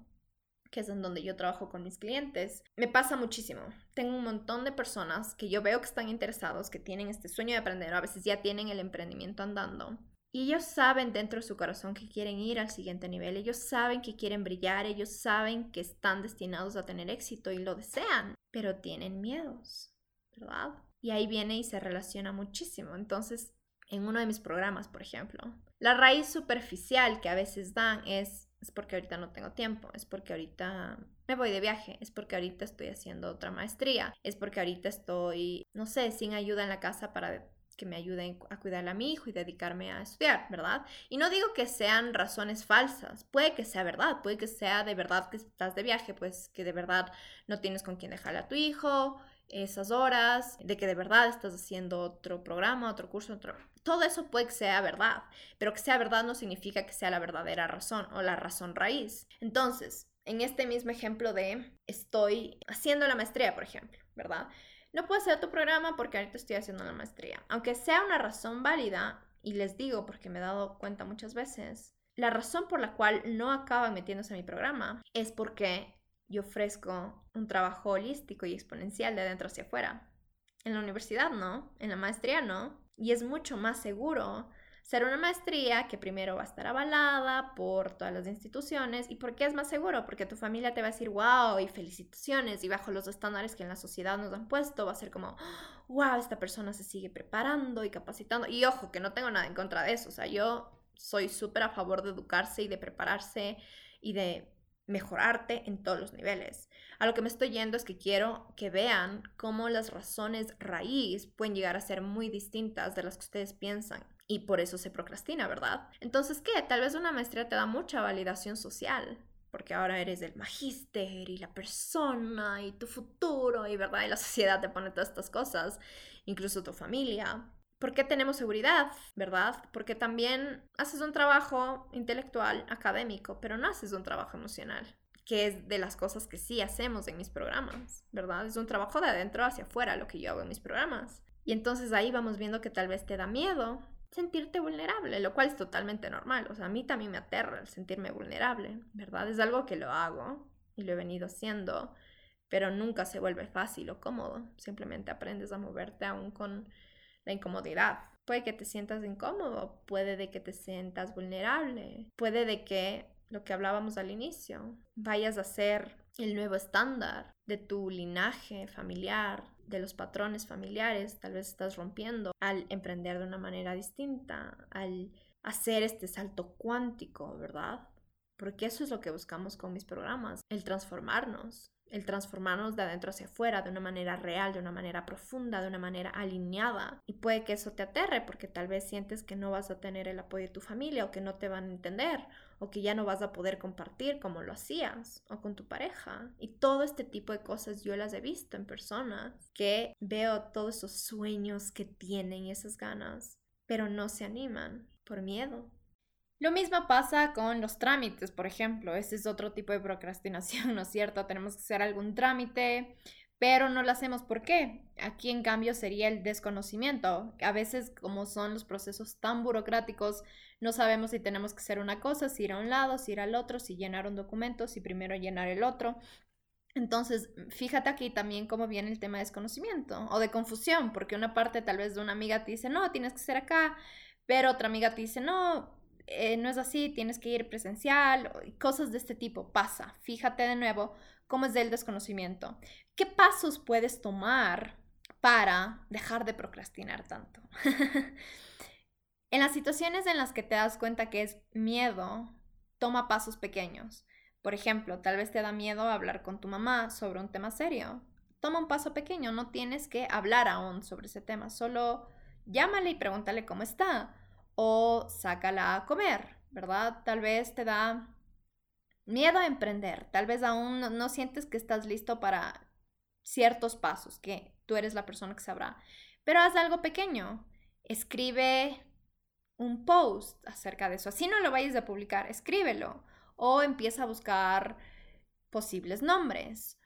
que es en donde yo trabajo con mis clientes, me pasa muchísimo. Tengo un montón de personas que yo veo que están interesados, que tienen este sueño de aprender, a veces ya tienen el emprendimiento andando. Y ellos saben dentro de su corazón que quieren ir al siguiente nivel, ellos saben que quieren brillar, ellos saben que están destinados a tener éxito y lo desean, pero tienen miedos, ¿verdad? Y ahí viene y se relaciona muchísimo. Entonces, en uno de mis programas, por ejemplo, la raíz superficial que a veces dan es es porque ahorita no tengo tiempo, es porque ahorita me voy de viaje, es porque ahorita estoy haciendo otra maestría, es porque ahorita estoy, no sé, sin ayuda en la casa para que me ayuden a cuidar a mi hijo y dedicarme a estudiar, ¿verdad? Y no digo que sean razones falsas, puede que sea verdad, puede que sea de verdad que estás de viaje, pues que de verdad no tienes con quién dejarle a tu hijo, esas horas, de que de verdad estás haciendo otro programa, otro curso, otro... Todo eso puede que sea verdad, pero que sea verdad no significa que sea la verdadera razón o la razón raíz. Entonces, en este mismo ejemplo de estoy haciendo la maestría, por ejemplo, ¿verdad? No puedo hacer tu programa porque ahorita estoy haciendo la maestría. Aunque sea una razón válida, y les digo porque me he dado cuenta muchas veces, la razón por la cual no acaban metiéndose en mi programa es porque yo ofrezco un trabajo holístico y exponencial de adentro hacia afuera. En la universidad no, en la maestría no, y es mucho más seguro ser una maestría que primero va a estar avalada por todas las instituciones. ¿Y por qué es más seguro? Porque tu familia te va a decir, wow, y felicitaciones, y bajo los estándares que en la sociedad nos han puesto, va a ser como, wow, esta persona se sigue preparando y capacitando. Y ojo, que no tengo nada en contra de eso. O sea, yo soy súper a favor de educarse y de prepararse y de mejorarte en todos los niveles. A lo que me estoy yendo es que quiero que vean cómo las razones raíz pueden llegar a ser muy distintas de las que ustedes piensan y por eso se procrastina, ¿verdad? Entonces, ¿qué? Tal vez una maestría te da mucha validación social, porque ahora eres el magíster y la persona y tu futuro y, ¿verdad? Y la sociedad te pone todas estas cosas, incluso tu familia. ¿Por qué tenemos seguridad, verdad? Porque también haces un trabajo intelectual, académico, pero no haces un trabajo emocional, que es de las cosas que sí hacemos en mis programas, ¿verdad? Es un trabajo de adentro hacia afuera lo que yo hago en mis programas. Y entonces ahí vamos viendo que tal vez te da miedo sentirte vulnerable, lo cual es totalmente normal. O sea, a mí también me aterra el sentirme vulnerable, ¿verdad? Es algo que lo hago y lo he venido haciendo, pero nunca se vuelve fácil o cómodo. Simplemente aprendes a moverte aún con incomodidad. Puede que te sientas incómodo, puede de que te sientas vulnerable, puede de que lo que hablábamos al inicio, vayas a ser el nuevo estándar de tu linaje familiar, de los patrones familiares, tal vez estás rompiendo al emprender de una manera distinta, al hacer este salto cuántico, ¿verdad? Porque eso es lo que buscamos con mis programas, el transformarnos, el transformarnos de adentro hacia afuera de una manera real, de una manera profunda, de una manera alineada. Y puede que eso te aterre porque tal vez sientes que no vas a tener el apoyo de tu familia o que no te van a entender o que ya no vas a poder compartir como lo hacías o con tu pareja. Y todo este tipo de cosas yo las he visto en personas que veo todos esos sueños que tienen y esas ganas, pero no se animan por miedo, lo mismo pasa con los trámites, por ejemplo. Ese es otro tipo de procrastinación, ¿no es cierto? Tenemos que hacer algún trámite, pero no lo hacemos. ¿Por qué? Aquí en cambio sería el desconocimiento. A veces como son los procesos tan burocráticos, no sabemos si tenemos que hacer una cosa, si ir a un lado, si ir al otro, si llenar un documento, si primero llenar el otro. Entonces, fíjate aquí también cómo viene el tema de desconocimiento o de confusión, porque una parte tal vez de una amiga te dice, no, tienes que ser acá, pero otra amiga te dice, no, eh, no es así, tienes que ir presencial, cosas de este tipo. Pasa, fíjate de nuevo cómo es del desconocimiento. ¿Qué pasos puedes tomar para dejar de procrastinar tanto? en las situaciones en las que te das cuenta que es miedo, toma pasos pequeños. Por ejemplo, tal vez te da miedo hablar con tu mamá sobre un tema serio. Toma un paso pequeño, no tienes que hablar aún sobre ese tema, solo llámale y pregúntale cómo está o sácala a comer, ¿verdad? Tal vez te da miedo a emprender, tal vez aún no, sientes que estás listo para ciertos pasos, que tú eres la persona que sabrá, pero haz algo pequeño, escribe un post acerca de eso, así no lo vayas a publicar, escríbelo o empieza a buscar posibles nombres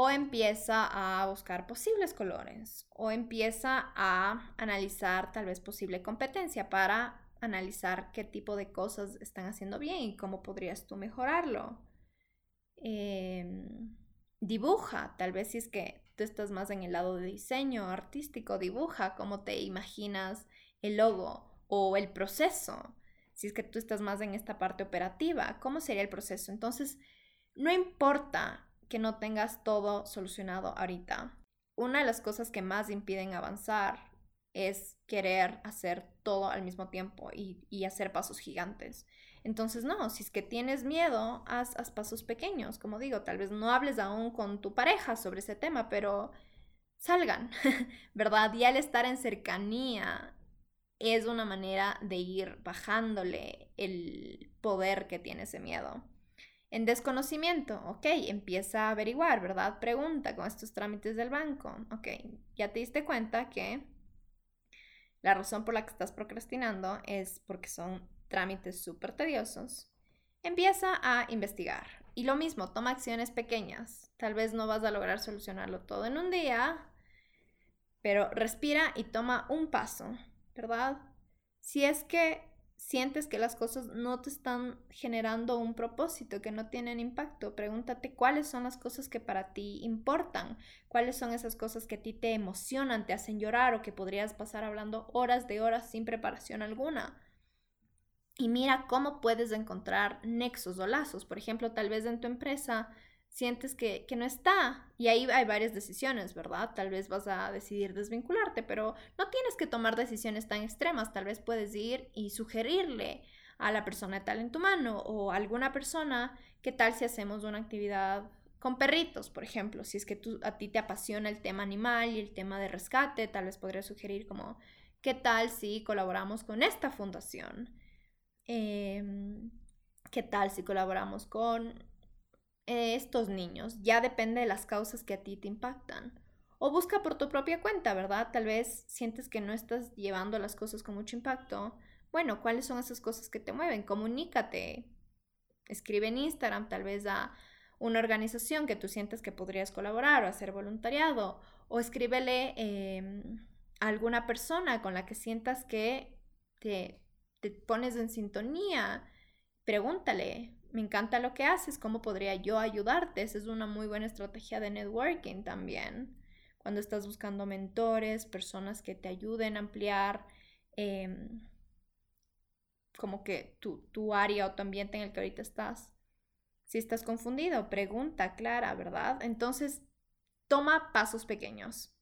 o empieza a buscar posibles colores o empieza a analizar tal vez posible competencia para analizar qué tipo de cosas están haciendo bien y cómo podrías tú mejorarlo. Em, dibuja, tal vez si es que tú estás más en el lado de diseño artístico, dibuja cómo te imaginas el logo o el proceso. Si es que tú estás más en esta parte operativa, ¿cómo sería el proceso? Entonces, no importa que no tengas todo solucionado ahorita. Una de las cosas que más impiden avanzar es querer hacer todo al mismo tiempo y, hacer pasos gigantes. Entonces, no, si es que tienes miedo, haz, haz, pasos pequeños. Como digo, tal vez no hables aún con tu pareja sobre ese tema, pero salgan, ¿verdad? Y al estar en cercanía es una manera de ir bajándole el poder que tiene ese miedo. En desconocimiento, ok, empieza a averiguar, ¿verdad? Pregunta con estos trámites del banco, ok, ya te diste cuenta que la razón por la que estás procrastinando es porque son trámites súper tediosos. Empieza a investigar. Y lo mismo, toma acciones pequeñas. Tal vez no vas a lograr solucionarlo todo en un día, pero respira y toma un paso, ¿verdad? Si es que sientes que las cosas no te están generando un propósito, que no tienen impacto, pregúntate cuáles son las cosas que para ti importan, cuáles son esas cosas que a ti te emocionan, te hacen llorar o que podrías pasar hablando horas de horas sin preparación alguna. Y mira cómo puedes encontrar nexos o lazos. Por ejemplo, tal vez en tu empresa sientes que, no está. Y ahí hay varias decisiones, ¿verdad? Tal vez vas a decidir desvincularte, pero no tienes que tomar decisiones tan extremas. Tal vez puedes ir y sugerirle a la persona tal en tu mano o a alguna persona qué tal si hacemos una actividad con perritos, por ejemplo, si es que tú, a ti te apasiona el tema animal y el tema de rescate, tal vez podría sugerir como, ¿qué tal si colaboramos con esta fundación? Em, ¿Qué tal si colaboramos con estos niños. Ya depende de las causas que a ti te impactan. O busca por tu propia cuenta, ¿verdad? Tal vez sientes que no estás llevando las cosas con mucho impacto. Bueno, ¿cuáles son esas cosas que te mueven? Comunícate. Escribe en Instagram tal vez a una organización que tú sientes que podrías colaborar o hacer voluntariado. O escríbele em, a alguna persona con la que sientas que te, te pones en sintonía. Pregúntale, me encanta lo que haces, ¿cómo podría yo ayudarte? Esa es una muy buena estrategia de networking también. Cuando estás buscando mentores, personas que te ayuden a ampliar em, como que tu, tu área o tu ambiente en el que ahorita estás. Si estás confundido, pregunta clara, ¿verdad? Entonces, toma pasos pequeños.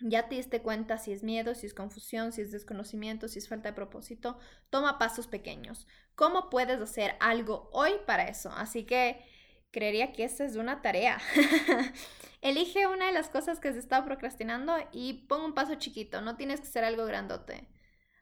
Ya te diste cuenta si es miedo, si es confusión, si es desconocimiento, si es falta de propósito. Toma pasos pequeños. ¿Cómo puedes hacer algo hoy para eso? Así que creería que esa es una tarea. Elige una de las cosas que has estado procrastinando y pon un paso chiquito. No tienes que ser algo grandote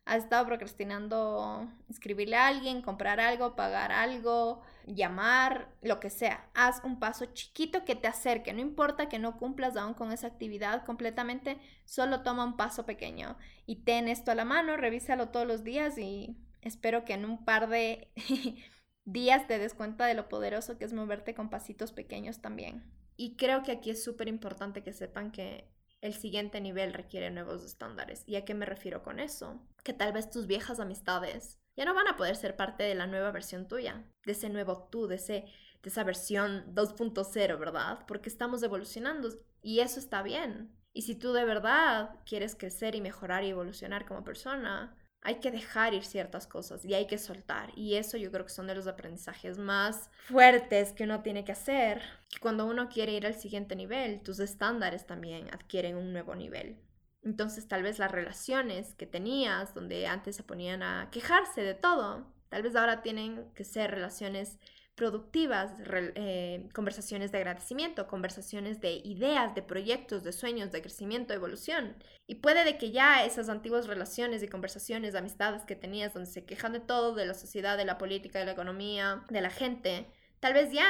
has estado procrastinando escribirle a alguien, comprar algo, pagar algo, llamar, lo que sea. Haz un paso chiquito que te acerque. No importa que no cumplas aún con esa actividad completamente, solo toma un paso pequeño. Y ten esto a la mano, revísalo todos los días y espero que en un par de días te des cuenta de lo poderoso que es moverte con pasitos pequeños también. Y creo que aquí es súper importante que sepan que el siguiente nivel requiere nuevos estándares. ¿Y a qué me refiero con eso? Que tal vez tus viejas amistades ya no van a poder ser parte de la nueva versión tuya, de ese nuevo tú, de, ese, de esa versión 2.0, ¿verdad? Porque estamos evolucionando y eso está bien. Y si tú de verdad quieres crecer y mejorar y evolucionar como persona, hay que dejar ir ciertas cosas y hay que soltar. Y eso yo creo que son de los aprendizajes más fuertes que uno tiene que hacer. Cuando uno quiere ir al siguiente nivel, tus estándares también adquieren un nuevo nivel. Entonces tal vez las relaciones que tenías, donde antes se ponían a quejarse de todo, tal vez ahora tienen que ser relaciones productivas, eh, conversaciones de agradecimiento, conversaciones de ideas, de proyectos, de sueños, de crecimiento, evolución. Y puede de que ya esas antiguas relaciones y conversaciones, amistades que tenías donde se quejan de todo, de la sociedad, de la política, de la economía, de la gente, tal vez ya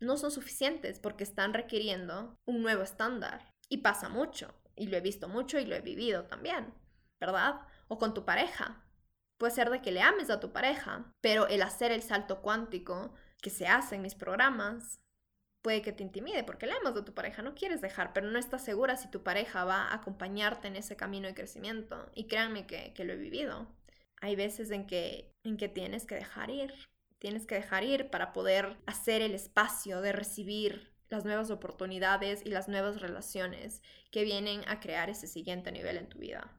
no son suficientes porque están requiriendo un nuevo estándar. Y pasa mucho, y lo he visto mucho y lo he vivido también, ¿verdad? O con tu pareja. Puede ser de que le ames a tu pareja, pero el hacer el salto cuántico que se hace en mis programas puede que te intimide porque la amas de tu pareja, no quieres dejar, pero no estás segura si tu pareja va a acompañarte en ese camino de crecimiento. Y créanme que, que lo he vivido. Hay veces en que, en que tienes que dejar ir, tienes que dejar ir para poder hacer el espacio de recibir las nuevas oportunidades y las nuevas relaciones que vienen a crear ese siguiente nivel en tu vida.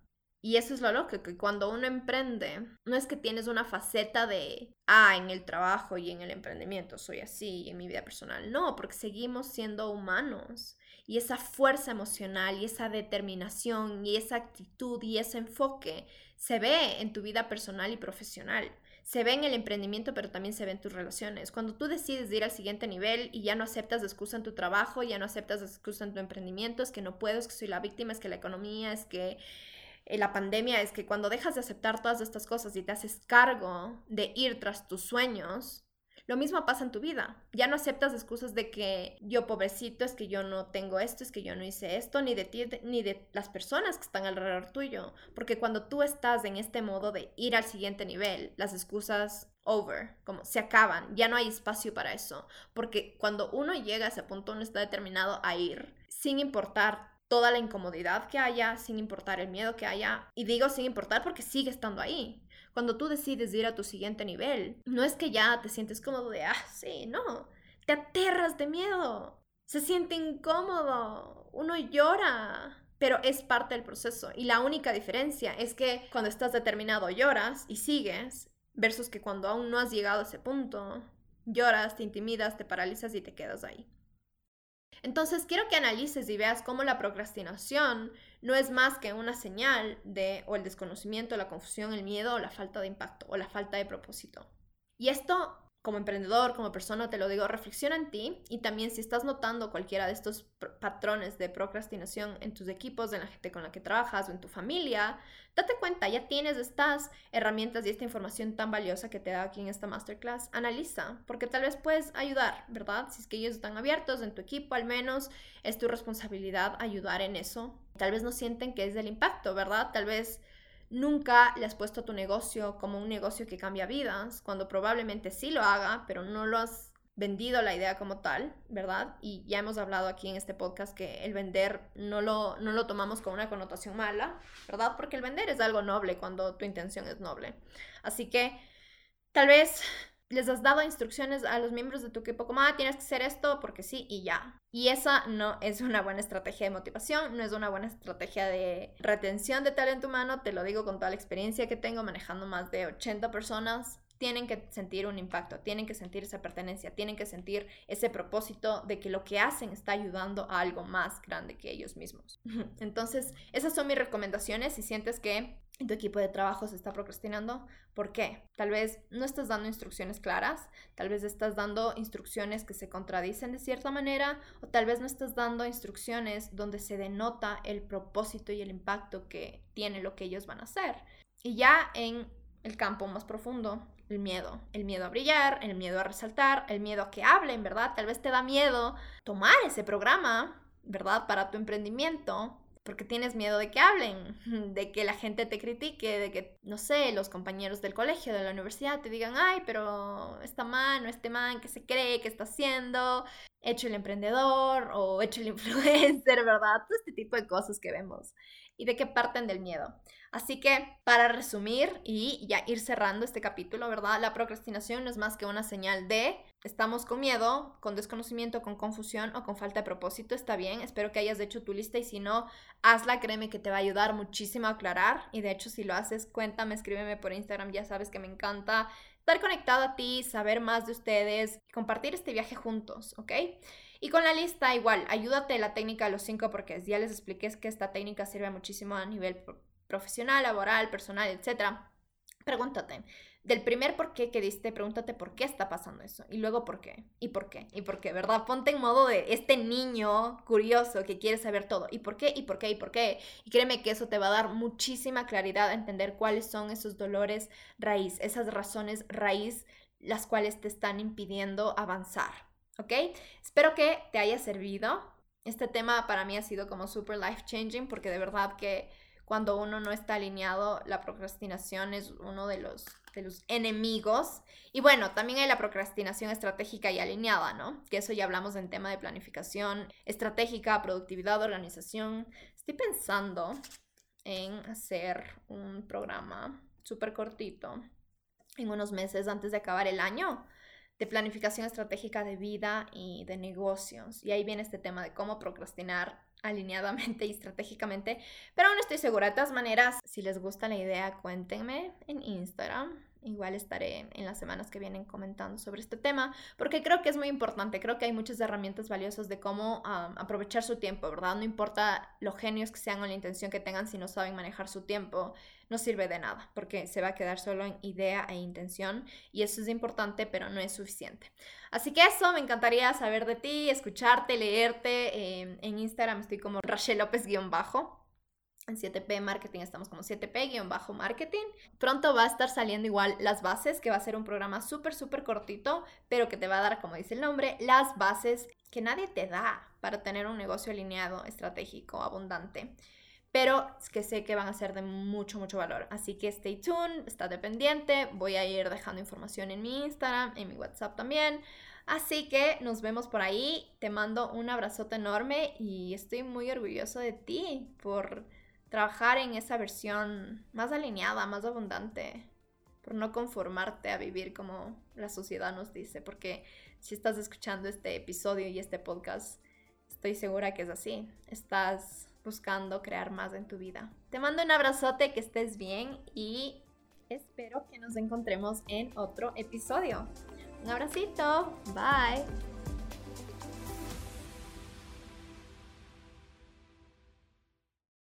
Y eso es lo loco, que cuando uno emprende, no es que tienes una faceta de, ah, en el trabajo y en el emprendimiento soy así, en mi vida personal. No, porque seguimos siendo humanos. Y esa fuerza emocional y esa determinación y esa actitud y ese enfoque se ve en tu vida personal y profesional. Se ve en el emprendimiento, pero también se ve en tus relaciones. Cuando tú decides ir al siguiente nivel y ya no aceptas excusa en tu trabajo, ya no aceptas excusa en tu emprendimiento, es que no puedo, es que soy la víctima, es que la economía, es que la pandemia es que cuando dejas de aceptar todas estas cosas y te haces cargo de ir tras tus sueños, lo mismo pasa en tu vida. Ya no aceptas excusas de que yo pobrecito, es que yo no tengo esto, es que yo no hice esto, ni de ti, ni de las personas que están alrededor tuyo. Porque cuando tú estás en este modo de ir al siguiente nivel, las excusas over, como se acaban, ya no hay espacio para eso. Porque cuando uno llega a ese punto, uno está determinado a ir, sin importar toda la incomodidad que haya, sin importar el miedo que haya. Y digo sin importar porque sigue estando ahí. cuando tú decides ir a tu siguiente nivel, no es que ya te sientes cómodo de, ah, sí, no, te aterras de miedo, se siente incómodo, uno llora, pero es parte del proceso. Y la única diferencia es que cuando estás determinado lloras y sigues, versus que cuando aún no has llegado a ese punto, lloras, te intimidas, te paralizas y te quedas ahí. Entonces quiero que analices y veas cómo la procrastinación no es más que una señal de o el desconocimiento, la confusión, el miedo o la falta de impacto o la falta de propósito. Y esto como emprendedor, como persona, te lo digo, reflexiona en ti y también si estás notando cualquiera de estos patrones de procrastinación en tus equipos, en la gente con la que trabajas o en tu familia, date cuenta, ya tienes estas herramientas y esta información tan valiosa que te da aquí en esta masterclass. Analiza, porque tal vez puedes ayudar, ¿verdad? Si es que ellos están abiertos en tu equipo, al menos es tu responsabilidad ayudar en eso. Tal vez no sienten que es del impacto, ¿verdad? Tal vez Nunca le has puesto a tu negocio como un negocio que cambia vidas, cuando probablemente sí lo haga, pero no lo has vendido la idea como tal, ¿verdad? Y ya hemos hablado aquí en este podcast que el vender no lo, no lo tomamos con una connotación mala, ¿verdad? Porque el vender es algo noble cuando tu intención es noble. Así que tal vez les has dado instrucciones a los miembros de tu equipo como, ah, tienes que hacer esto porque sí y ya. Y esa no es una buena estrategia de motivación, no es una buena estrategia de retención de talento humano, te lo digo con toda la experiencia que tengo manejando más de 80 personas. Tienen que sentir un impacto, tienen que sentir esa pertenencia, tienen que sentir ese propósito de que lo que hacen está ayudando a algo más grande que ellos mismos. Entonces, esas son mis recomendaciones. Si sientes que tu equipo de trabajo se está procrastinando. ¿Por qué? Tal vez no estás dando instrucciones claras, tal vez estás dando instrucciones que se contradicen de cierta manera, o tal vez no estás dando instrucciones donde se denota el propósito y el impacto que tiene lo que ellos van a hacer. Y ya en el campo más profundo, el miedo, el miedo a brillar, el miedo a resaltar, el miedo a que hablen, ¿verdad? Tal vez te da miedo tomar ese programa, ¿verdad? Para tu emprendimiento, porque tienes miedo de que hablen, de que la gente te critique, de que, no sé, los compañeros del colegio, de la universidad te digan, ay, pero esta man o este man, ¿qué se cree? ¿Qué está haciendo? Hecho el emprendedor o hecho el influencer, ¿verdad? Todo este tipo de cosas que vemos y de qué parten del miedo. Así que para resumir y ya ir cerrando este capítulo, ¿verdad? La procrastinación no es más que una señal de estamos con miedo, con desconocimiento, con confusión o con falta de propósito. Está bien, espero que hayas hecho tu lista y si no, hazla, créeme que te va a ayudar muchísimo a aclarar. Y de hecho, si lo haces, cuéntame, escríbeme por Instagram, ya sabes que me encanta estar conectado a ti, saber más de ustedes, compartir este viaje juntos, ¿ok? Y con la lista igual, ayúdate de la técnica de los cinco porque ya les expliqué que esta técnica sirve muchísimo a nivel profesional, laboral, personal, etc. Pregúntate, del primer por qué que diste, pregúntate por qué está pasando eso. Y luego por qué. Y por qué. Y por qué, ¿verdad? Ponte en modo de este niño curioso que quiere saber todo. ¿Y por qué? ¿Y por qué? ¿Y por qué? Y créeme que eso te va a dar muchísima claridad a entender cuáles son esos dolores raíz, esas razones raíz, las cuales te están impidiendo avanzar. ¿Ok? Espero que te haya servido. Este tema para mí ha sido como super life changing porque de verdad que cuando uno no está alineado, la procrastinación es uno de los, de los enemigos. Y bueno, también hay la procrastinación estratégica y alineada, ¿no? Que eso ya hablamos en tema de planificación estratégica, productividad, organización. Estoy pensando en hacer un programa súper cortito en unos meses antes de acabar el año de planificación estratégica de vida y de negocios. Y ahí viene este tema de cómo procrastinar alineadamente y estratégicamente, pero aún estoy segura. De todas maneras, si les gusta la idea, cuéntenme en Instagram. Igual estaré en las semanas que vienen comentando sobre este tema, porque creo que es muy importante, creo que hay muchas herramientas valiosas de cómo aprovechar su tiempo, ¿verdad? No importa lo genios que sean o la intención que tengan, si no saben manejar su tiempo, no sirve de nada, porque se va a quedar solo en idea e intención, y eso es importante, pero no es suficiente. Así que eso, me encantaría saber de ti, escucharte, leerte. Em, en Instagram estoy como Rachel López-bajo. En 7P Marketing estamos como 7P-marketing. Pronto va a estar saliendo igual las bases, que va a ser un programa súper, súper cortito, pero que te va a dar, como dice el nombre, las bases que nadie te da para tener un negocio alineado, estratégico, abundante pero que sé que van a ser de mucho, mucho valor. Así que stay tuned, está dependiente, voy a ir dejando información en mi Instagram, en mi WhatsApp también. Así que nos vemos por ahí, te mando un abrazote enorme y estoy muy orgulloso de ti por trabajar en esa versión más alineada, más abundante por no conformarte a vivir como la sociedad nos dice, porque si estás escuchando este episodio y este podcast, estoy segura que es así. Estás buscando crear más en tu vida. Te mando un abrazote, que estés bien y espero que nos encontremos en otro episodio. Un abracito, bye.